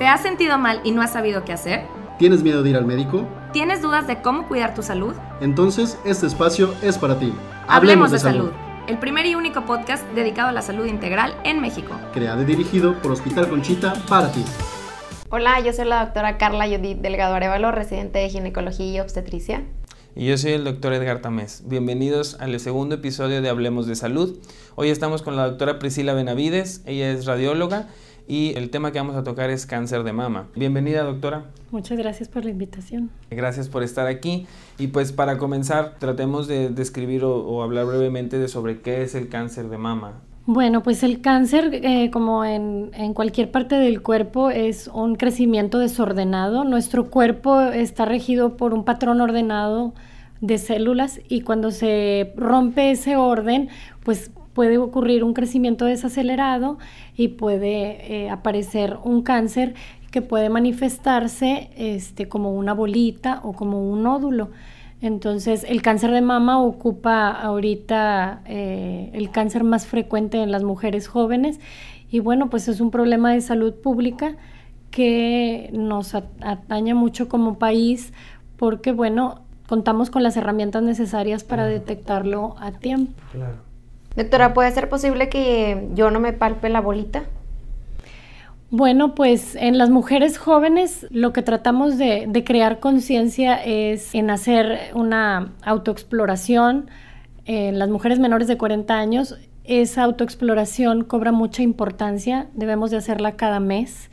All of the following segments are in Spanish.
¿Te has sentido mal y no has sabido qué hacer? ¿Tienes miedo de ir al médico? ¿Tienes dudas de cómo cuidar tu salud? Entonces, este espacio es para ti. Hablemos, de, salud. El primer y único podcast dedicado a la salud integral en México. Creado y dirigido por Hospital Conchita para ti. Hola, yo soy la doctora Carla Judith Delgado Arevalo, residente de ginecología y obstetricia. Y yo soy el doctor Edgar Tamés. Bienvenidos al segundo episodio de Hablemos de Salud. Hoy estamos con la doctora Priscila Benavides, ella es radióloga y el tema que vamos a tocar es cáncer de mama. Bienvenida doctora. Muchas gracias por la invitación. Gracias por estar aquí y pues para comenzar tratemos de describir o, hablar brevemente de sobre qué es el cáncer de mama. Bueno, pues el cáncer, eh, como en, en, cualquier parte del cuerpo, es un crecimiento desordenado. Nuestro cuerpo está regido por un patrón ordenado de células y cuando se rompe ese orden, pues puede ocurrir un crecimiento desacelerado y puede eh, aparecer un cáncer que puede manifestarse este, como una bolita o como un nódulo. Entonces, el cáncer de mama ocupa ahorita eh, el cáncer más frecuente en las mujeres jóvenes y bueno, pues es un problema de salud pública que nos ataña mucho como país porque bueno, contamos con las herramientas necesarias para detectarlo a tiempo. Claro. Doctora, ¿puede ser posible que yo no me palpe la bolita? Bueno, pues en las mujeres jóvenes lo que tratamos de, crear conciencia es en hacer una autoexploración. En las mujeres menores de 40 años, esa autoexploración cobra mucha importancia, debemos de hacerla cada mes.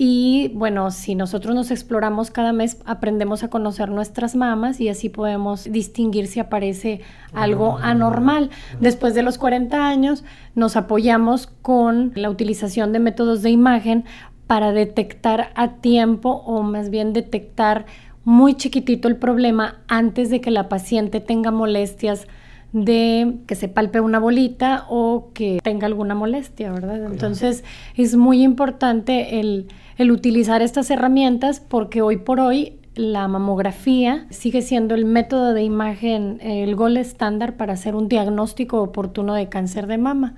Y bueno, si nosotros nos exploramos cada mes, aprendemos a conocer nuestras mamas y así podemos distinguir si aparece algo anormal. Después de los 40 años, nos apoyamos con la utilización de métodos de imagen para detectar a tiempo o más bien detectar muy chiquitito el problema antes de que la paciente tenga molestias de que se palpe una bolita o que tenga alguna molestia, ¿verdad? Entonces es muy importante el, el utilizar estas herramientas porque hoy por hoy la mamografía sigue siendo el método de imagen, el gol estándar para hacer un diagnóstico oportuno de cáncer de mama.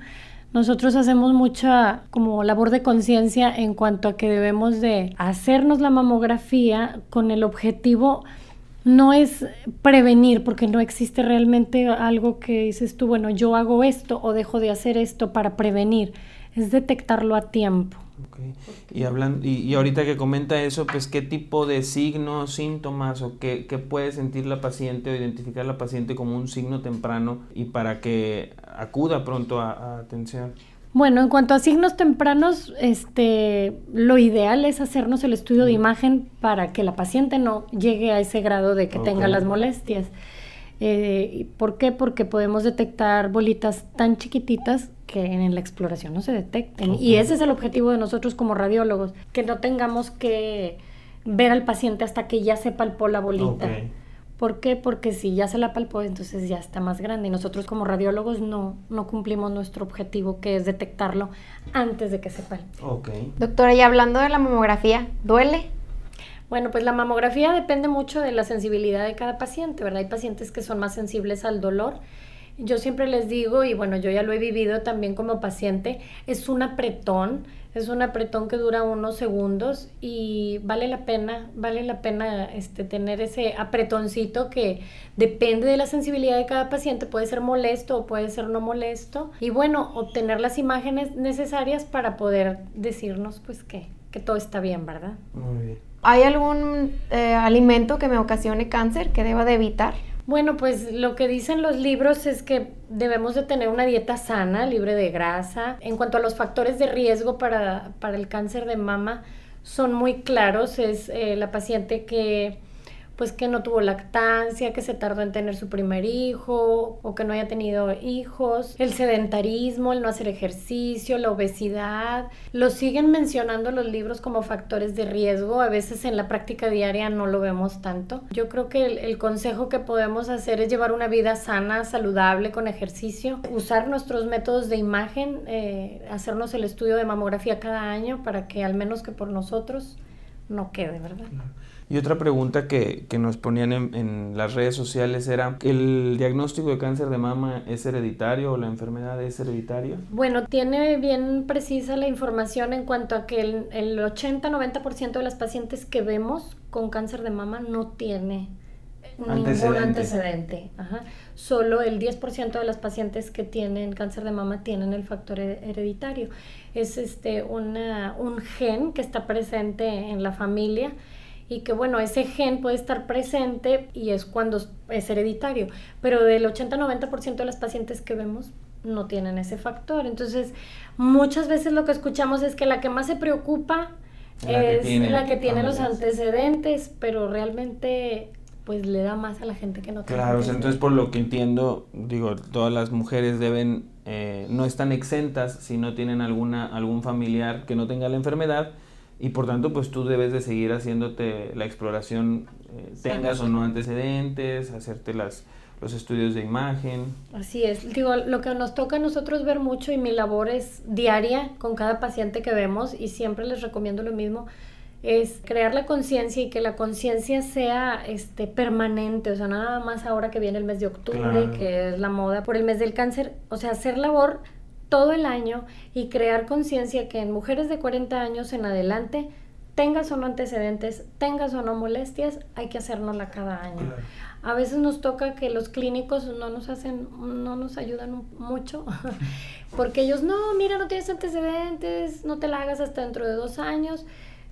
Nosotros hacemos mucha como labor de conciencia en cuanto a que debemos de hacernos la mamografía con el objetivo no es prevenir, porque no existe realmente algo que dices tú, bueno, yo hago esto o dejo de hacer esto para prevenir, es detectarlo a tiempo. Y, hablando, y, ahorita que comenta eso, pues qué tipo de signos, síntomas o qué, puede sentir la paciente o identificar la paciente como un signo temprano y para que acuda pronto a atención. Bueno, en cuanto a signos tempranos, este, lo ideal es hacernos el estudio de imagen para que la paciente no llegue a ese grado de que tenga las molestias. Eh, ¿Por qué? Porque podemos detectar bolitas tan chiquititas que en la exploración no se detecten. Y ese es el objetivo de nosotros como radiólogos, que no tengamos que ver al paciente hasta que ya se palpó la bolita. ¿Por qué? Porque si ya se la palpó, entonces ya está más grande. Y nosotros como radiólogos no, no cumplimos nuestro objetivo, que es detectarlo antes de que se palpe. Okay. Doctora, y hablando de la mamografía, ¿duele? Bueno, pues la mamografía depende mucho de la sensibilidad de cada paciente, ¿verdad? Hay pacientes que son más sensibles al dolor. Yo siempre les digo, y bueno, yo ya lo he vivido también como paciente, es un apretón es un apretón que dura unos segundos y vale la pena, vale la pena este, tener ese apretoncito que depende de la sensibilidad de cada paciente, puede ser molesto o puede ser no molesto. Y bueno, obtener las imágenes necesarias para poder decirnos pues que, que todo está bien, ¿verdad? Muy bien. ¿Hay algún eh, alimento que me ocasione cáncer que deba de evitar? Bueno, pues lo que dicen los libros es que debemos de tener una dieta sana, libre de grasa. En cuanto a los factores de riesgo para, para el cáncer de mama, son muy claros. Es eh, la paciente que pues que no tuvo lactancia, que se tardó en tener su primer hijo o que no haya tenido hijos, el sedentarismo, el no hacer ejercicio, la obesidad, lo siguen mencionando los libros como factores de riesgo, a veces en la práctica diaria no lo vemos tanto. Yo creo que el, consejo que podemos hacer es llevar una vida sana, saludable, con ejercicio, usar nuestros métodos de imagen, eh, hacernos el estudio de mamografía cada año para que al menos que por nosotros no quede, ¿verdad? Y otra pregunta que, que nos ponían en, en, las redes sociales era, ¿el diagnóstico de cáncer de mama es hereditario o la enfermedad es hereditaria? Bueno, tiene bien precisa la información en cuanto a que el, el 80-90% de las pacientes que vemos con cáncer de mama no tiene Antecedente. ningún antecedente. Ajá. Solo el 10% de las pacientes que tienen cáncer de mama tienen el factor hereditario. Es este, una, un gen que está presente en la familia y que bueno, ese gen puede estar presente y es cuando es hereditario, pero del 80-90% de las pacientes que vemos no tienen ese factor. Entonces, muchas veces lo que escuchamos es que la que más se preocupa La que es tiene la que tiene los antecedentes, pero realmente pues le da más a la gente que no tiene. Claro, o sea, entonces por lo que entiendo, digo, todas las mujeres deben, eh, no están exentas si no tienen alguna, algún familiar que no tenga la enfermedad y por tanto pues tú debes de seguir haciéndote la exploración, eh, tengas o no antecedentes, hacerte las, los estudios de imagen. Así es. Digo, lo que nos toca a nosotros ver mucho y mi labor es diaria con cada paciente que vemos y siempre les recomiendo lo mismo es crear la conciencia y que la conciencia sea este permanente, o sea, nada más ahora que viene el mes de octubre, Claro. que es la moda por el mes del cáncer, o sea, hacer labor todo el año y crear conciencia que en mujeres de 40 años en adelante tengas o no antecedentes, tengas o no molestias, hay que hacérnosla cada año. A veces nos toca que los clínicos no nos hacen, no nos ayudan mucho, porque ellos, no, mira, no tienes antecedentes, no te la hagas hasta dentro de dos años.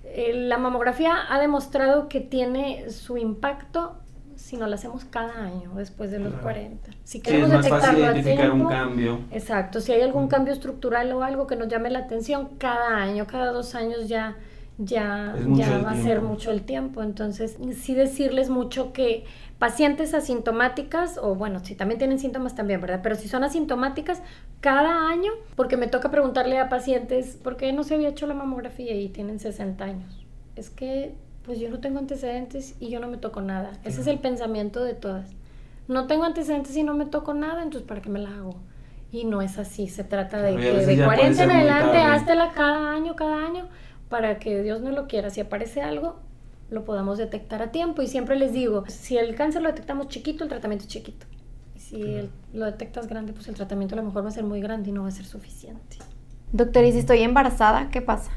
Eh, la mamografía ha demostrado que tiene su impacto si no la hacemos cada año después de los Claro. 40. Si Sí, es queremos fácil detectarlo a identificar un cambio. Exacto, si hay algún cambio estructural o algo que nos llame la atención, cada año, cada dos años ya, ya, ya va a ser mucho el tiempo. Entonces, sí decirles mucho que pacientes asintomáticas, o bueno, si también tienen síntomas también, ¿verdad? Pero si son asintomáticas, cada año, porque me toca preguntarle a pacientes, ¿por qué no se había hecho la mamografía y tienen 60 años? Es que, pues yo no tengo antecedentes y yo no me toco nada. Ese es el pensamiento de todas. No tengo antecedentes y no me toco nada, entonces ¿para qué me la hago? Y no es así, se trata de que de ya puede 40 en adelante, tarde. háztela cada año, cada año, para que Dios no lo quiera. Si aparece algo, lo podamos detectar a tiempo. Y siempre les digo, si el cáncer lo detectamos chiquito, el tratamiento es chiquito. Y si el- lo detectas grande, pues el tratamiento a lo mejor va a ser muy grande y no va a ser suficiente. Doctor, ¿y si estoy embarazada, qué pasa?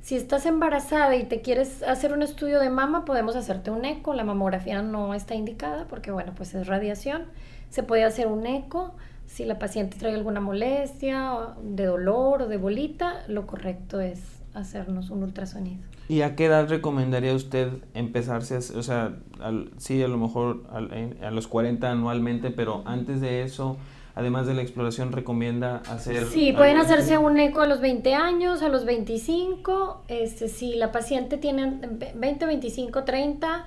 Si estás embarazada y te quieres hacer un estudio de mama, podemos hacerte un eco. La mamografía no está indicada porque, bueno, pues es radiación. Se puede hacer un eco. Si la paciente trae alguna molestia de dolor o de bolita, lo correcto es hacernos un ultrasonido. ¿Y a qué edad recomendaría usted empezarse a o sea, al- sí, a lo mejor al- en- a los 40 anualmente, pero antes de eso, además de la exploración, recomienda hacer... Sí, pueden hacerse un eco a los 20 años, a los 25, este, si la paciente tiene ve- 20, 25, 30,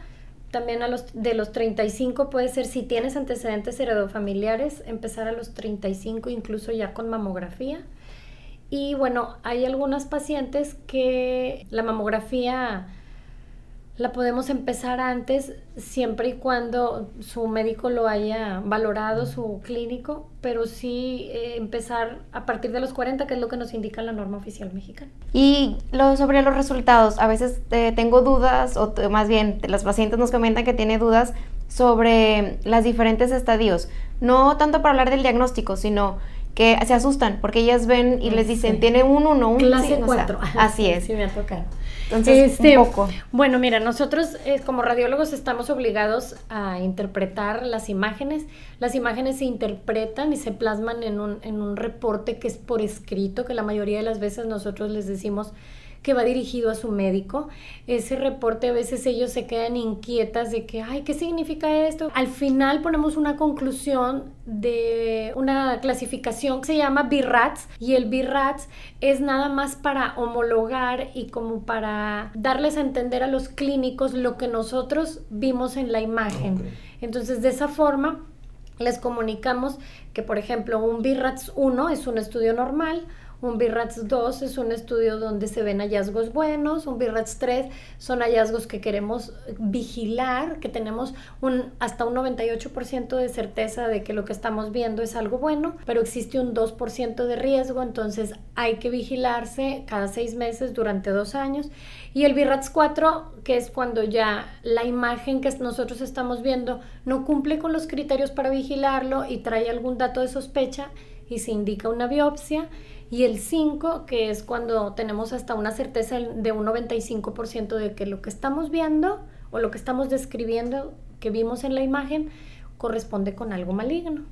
también a los de los 35 puede ser si tienes antecedentes heredofamiliares, empezar a los 35 incluso ya con mamografía. Y bueno, hay algunas pacientes que la mamografía la podemos empezar antes siempre y cuando su médico lo haya valorado, su clínico, pero sí eh, empezar a partir de los 40, que es lo que nos indica la norma oficial mexicana. Y lo, sobre los resultados, a veces eh, tengo dudas, o más bien las pacientes nos comentan que tiene dudas sobre los diferentes estadios. No tanto para hablar del diagnóstico, sino que se asustan porque ellas ven y les dicen, Sí. tiene un 1, un Clase sí, o sea, 4. así es. Sí, me ha tocado. Entonces, Este, un poco. Bueno, mira, nosotros eh, como radiólogos estamos obligados a interpretar las imágenes. Las imágenes se interpretan y se plasman en un, en un reporte que es por escrito, que la mayoría de las veces nosotros les decimos que va dirigido a su médico. Ese reporte a veces ellos se quedan inquietas de que, ay, ¿qué significa esto? Al final ponemos una conclusión de una clasificación que se llama BIRATS y el BIRATS es nada más para homologar y como para darles a entender a los clínicos lo que nosotros vimos en la imagen. Entonces, de esa forma, les comunicamos que, por ejemplo, un BIRATS 1 es un estudio normal, Un BIRATS 2 es un estudio donde se ven hallazgos buenos, un BIRATS 3 son hallazgos que queremos vigilar, que tenemos hasta un 98% de certeza de que lo que estamos viendo es algo bueno, pero existe un 2% de riesgo, entonces hay que vigilarse cada seis meses durante dos años. Y el BIRATS 4, que es cuando ya la imagen que nosotros estamos viendo no cumple con los criterios para vigilarlo y trae algún dato de sospecha y se indica una biopsia y el 5, que es cuando tenemos hasta una certeza de un 95% de que lo que estamos viendo o lo que estamos describiendo que vimos en la imagen corresponde con algo maligno.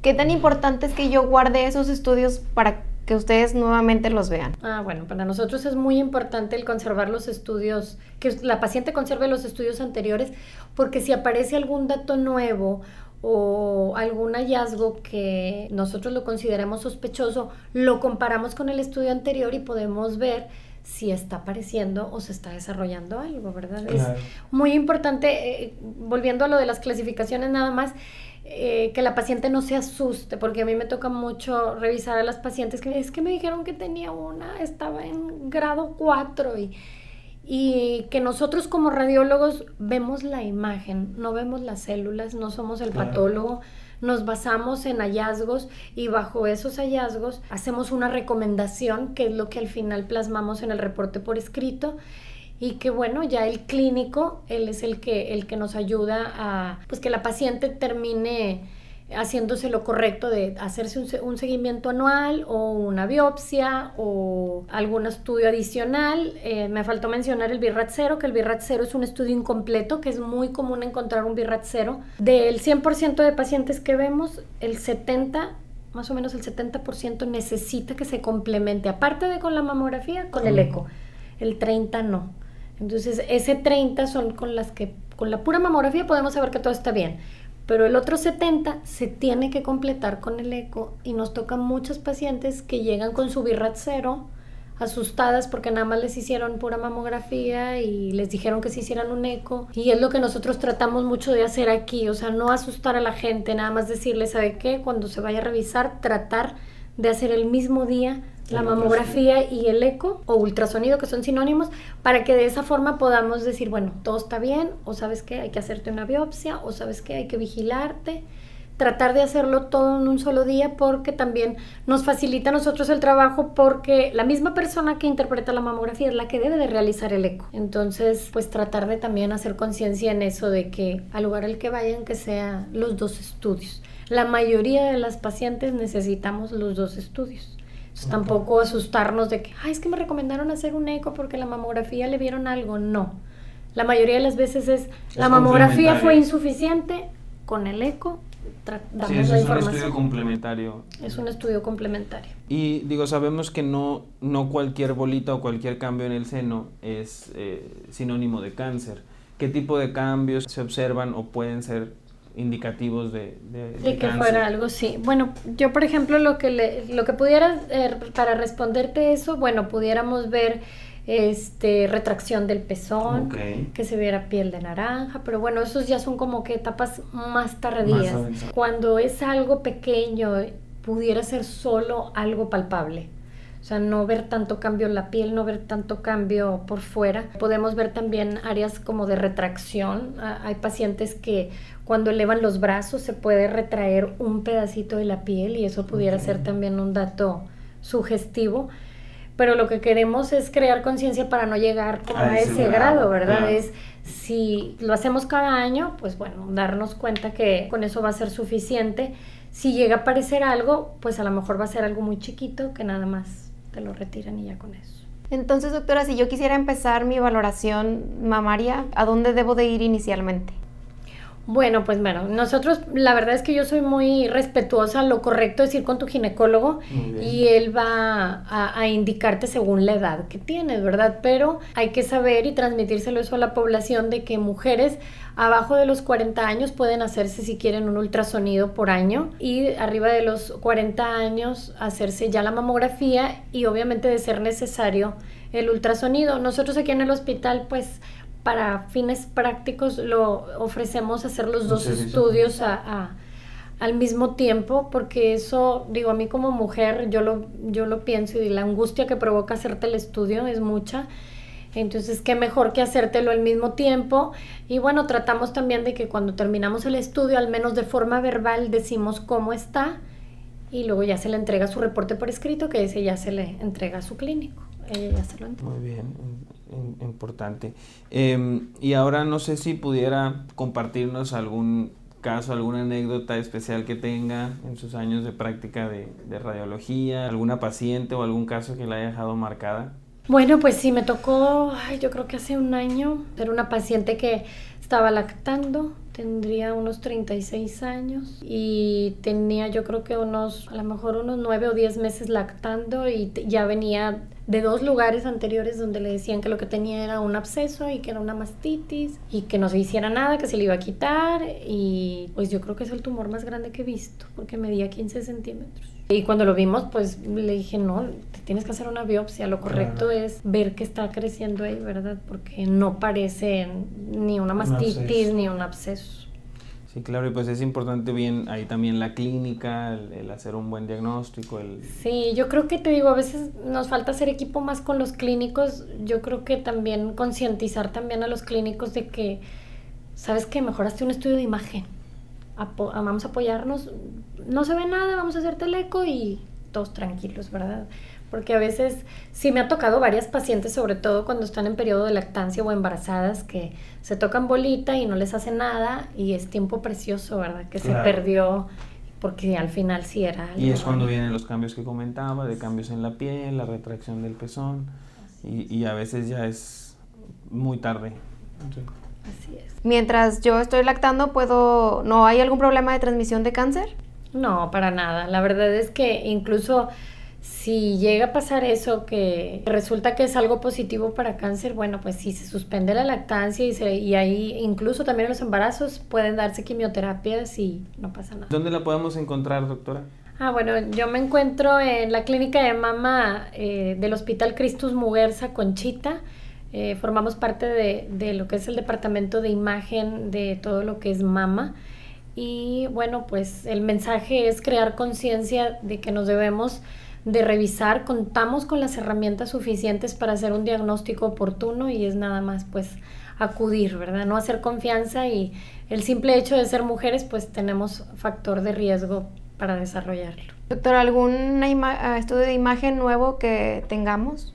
¿Qué tan importante es que yo guarde esos estudios para que ustedes nuevamente los vean? Ah, bueno, para nosotros es muy importante el conservar los estudios, que la paciente conserve los estudios anteriores, porque si aparece algún dato nuevo o algún hallazgo que nosotros lo consideremos sospechoso, lo comparamos con el estudio anterior y podemos ver si está apareciendo o se está desarrollando algo, ¿verdad? Es muy importante, eh, volviendo a lo de las clasificaciones nada más, eh, que la paciente no se asuste, porque a mí me toca mucho revisar a las pacientes que es que me dijeron que tenía una, estaba en grado 4 y y que nosotros como radiólogos vemos la imagen, no vemos las células, no somos el patólogo, nos basamos en hallazgos y bajo esos hallazgos hacemos una recomendación, que es lo que al final plasmamos en el reporte por escrito y que bueno, ya el clínico, él es el que, el que nos ayuda a pues que la paciente termine haciéndose lo correcto de hacerse un, seguimiento anual o una biopsia o algún estudio adicional. Eh, me faltó mencionar el BIRAT 0, que el BIRAT 0 es un estudio incompleto, que es muy común encontrar un BIRAT 0. Del 100% de pacientes que vemos, el 70% más o menos el 70% necesita que se complemente, aparte de con la mamografía, con el eco. El 30 no. Entonces, ese 30 son con las que con la pura mamografía podemos saber que todo está bien pero el otro 70 se tiene que completar con el eco y nos tocan muchos pacientes que llegan con su birrat cero asustadas porque nada más les hicieron pura mamografía y les dijeron que se hicieran un eco y es lo que nosotros tratamos mucho de hacer aquí, o sea, no asustar a la gente, nada más decirles, ¿sabe qué? Cuando se vaya a revisar, tratar de hacer el mismo día la mamografía y el eco o ultrasonido, que son sinónimos, para que de esa forma podamos decir, bueno, todo está bien, o sabes que hay que hacerte una biopsia, o sabes que hay que vigilarte. Tratar de hacerlo todo en un solo día porque también nos facilita a nosotros el trabajo porque la misma persona que interpreta la mamografía es la que debe de realizar el eco. Entonces, pues tratar de también hacer conciencia en eso de que al lugar al que vayan que sea los dos estudios. La mayoría de las pacientes necesitamos los dos estudios. Tampoco asustarnos de que, ay, es que me recomendaron hacer un eco porque la mamografía le vieron algo. No. La mayoría de las veces es, la mamografía fue insuficiente, con el eco damos sí, es un estudio complementario. Es un estudio complementario. Y digo, sabemos que no, no cualquier bolita o cualquier cambio en el seno es eh, sinónimo de cáncer. ¿Qué tipo de cambios se observan o pueden ser indicativos de, de, que fuera algo sí. Bueno yo por ejemplo lo que le, lo que pudiera eh, para responderte eso bueno pudiéramos ver este retracción del pezón que se viera piel de naranja pero bueno esos ya son como que etapas más tardías. Cuando es algo pequeño pudiera ser solo algo palpable o sea, no ver tanto cambio en la piel, no ver tanto cambio por fuera. Podemos ver también áreas como de retracción. Hay pacientes que cuando elevan los brazos se puede retraer un pedacito de la piel y eso pudiera ser también un dato sugestivo. Pero lo que queremos es crear conciencia para no llegar a, ese grado, ¿verdad? Es si lo hacemos cada año, pues bueno, darnos cuenta que con eso va a ser suficiente. Si llega a aparecer algo, pues a lo mejor va a ser algo muy chiquito que nada más te lo retiran y ya con eso. Entonces, doctora, si yo quisiera empezar mi valoración mamaria, ¿a dónde debo de ir inicialmente? Bueno, pues bueno, nosotros, la verdad es que yo soy muy respetuosa, lo correcto es ir con tu ginecólogo y él va a, indicarte según la edad que tienes, ¿verdad? Pero hay que saber y transmitírselo eso a la población de que mujeres abajo de los 40 años pueden hacerse si quieren un ultrasonido por año y arriba de los 40 años hacerse ya la mamografía y obviamente de ser necesario el ultrasonido. Nosotros aquí en el hospital pues para fines prácticos lo ofrecemos hacer los dos estudios a, al mismo tiempo, porque eso, digo, a mí como mujer, yo lo, yo lo pienso y la angustia que provoca hacerte el estudio es mucha. Entonces, qué mejor que hacértelo al mismo tiempo. Y bueno, tratamos también de que cuando terminamos el estudio, al menos de forma verbal, decimos cómo está y luego ya se le entrega su reporte por escrito, que ese ya se le entrega a su clínico. Ella ya se lo entrega. Muy bien, importante. Em, y ahora no sé si pudiera compartirnos algún caso, alguna anécdota especial que tenga en sus años de práctica de, radiología, alguna paciente o algún caso que la haya dejado marcada. Bueno, pues sí, me tocó, yo creo que hace un año, era una paciente que estaba lactando, tendría unos 36 años y tenía yo creo que unos, a lo mejor unos 9 o 10 meses lactando y ya venía de dos lugares anteriores donde le decían que lo que tenía era un absceso y que era una mastitis y que no se hiciera nada, que se le iba a quitar y pues yo creo que es el tumor más grande que he visto porque medía 15 centímetros. Y cuando lo vimos pues le dije no, te tienes que hacer una biopsia, lo correcto es ver que está creciendo ahí, ¿verdad? Porque no parece ni una mastitis ni un absceso. Sí, claro, y pues es importante bien ahí también la clínica, el, hacer un buen diagnóstico. El... Sí, yo creo que te digo, a veces nos falta hacer equipo más con los clínicos. Yo creo que también concientizar también a los clínicos de que, ¿sabes qué? Mejoraste un estudio de imagen. vamos a apoyarnos. No se ve nada, vamos a hacerte el eco y todos tranquilos, ¿verdad? Porque a veces sí me ha tocado varias pacientes, sobre todo cuando están en periodo de lactancia o embarazadas, que se tocan bolita y no les hace nada y es tiempo precioso, ¿verdad? Que se perdió porque al final sí era. Y es cuando vienen los cambios que comentaba, de cambios en la piel, la retracción del pezón y, y, a veces ya es muy tarde. Así es. Mientras yo estoy lactando, ¿puedo, no hay algún problema de transmisión de cáncer? No, para nada. La verdad es que incluso si llega a pasar eso, que resulta que es algo positivo para cáncer, bueno, pues si se suspende la lactancia y, se, y ahí incluso también los embarazos pueden darse quimioterapias y no pasa nada. ¿Dónde la podemos encontrar, doctora? Ah, bueno, yo me encuentro en la clínica de mama eh, del Hospital Cristus Muguerza Conchita. Eh, formamos parte de, de lo que es el departamento de imagen de todo lo que es mama. Y bueno, pues el mensaje es crear conciencia de que nos debemos de revisar, contamos con las herramientas suficientes para hacer un diagnóstico oportuno y es nada más pues acudir, ¿verdad? No hacer confianza y el simple hecho de ser mujeres pues tenemos factor de riesgo para desarrollarlo. Doctor, ¿algún estudio de imagen nuevo que tengamos?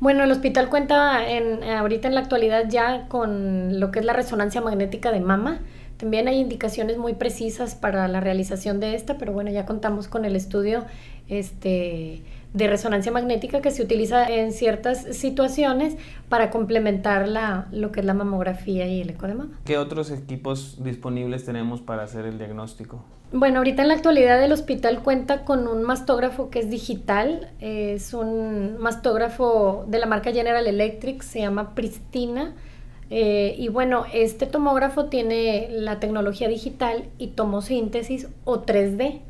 Bueno, el hospital cuenta en, ahorita en la actualidad ya con lo que es la resonancia magnética de mama. También hay indicaciones muy precisas para la realización de esta, pero bueno, ya contamos con el estudio este, de resonancia magnética que se utiliza en ciertas situaciones para complementar la, lo que es la mamografía y el eco de mama. ¿Qué otros equipos disponibles tenemos para hacer el diagnóstico? Bueno, ahorita en la actualidad el hospital cuenta con un mastógrafo que es digital, es un mastógrafo de la marca General Electric, se llama Pristina eh, y bueno, este tomógrafo tiene la tecnología digital y tomosíntesis o 3D.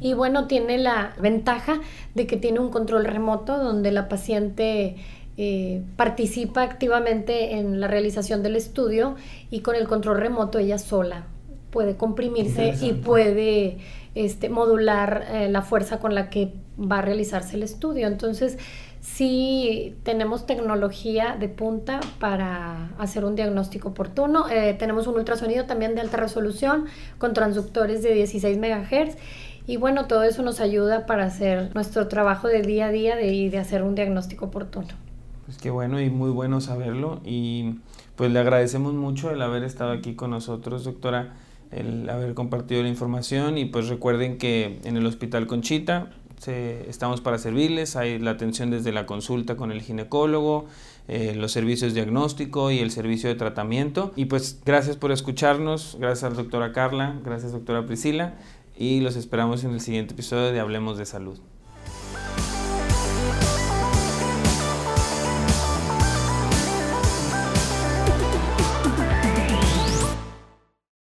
Y bueno, tiene la ventaja de que tiene un control remoto donde la paciente eh, participa activamente en la realización del estudio y con el control remoto ella sola puede comprimirse y puede este, modular eh, la fuerza con la que va a realizarse el estudio. Entonces, sí tenemos tecnología de punta para hacer un diagnóstico oportuno. Eh, tenemos un ultrasonido también de alta resolución con transductores de 16 MHz. Y bueno, todo eso nos ayuda para hacer nuestro trabajo de día a día de, de hacer un diagnóstico oportuno. Pues qué bueno y muy bueno saberlo. Y pues le agradecemos mucho el haber estado aquí con nosotros, doctora, el haber compartido la información. Y pues recuerden que en el Hospital Conchita estamos para servirles, hay la atención desde la consulta con el ginecólogo, eh, los servicios diagnóstico y el servicio de tratamiento. Y pues gracias por escucharnos, gracias a la doctora Carla, gracias doctora Priscila y los esperamos en el siguiente episodio de Hablemos de Salud.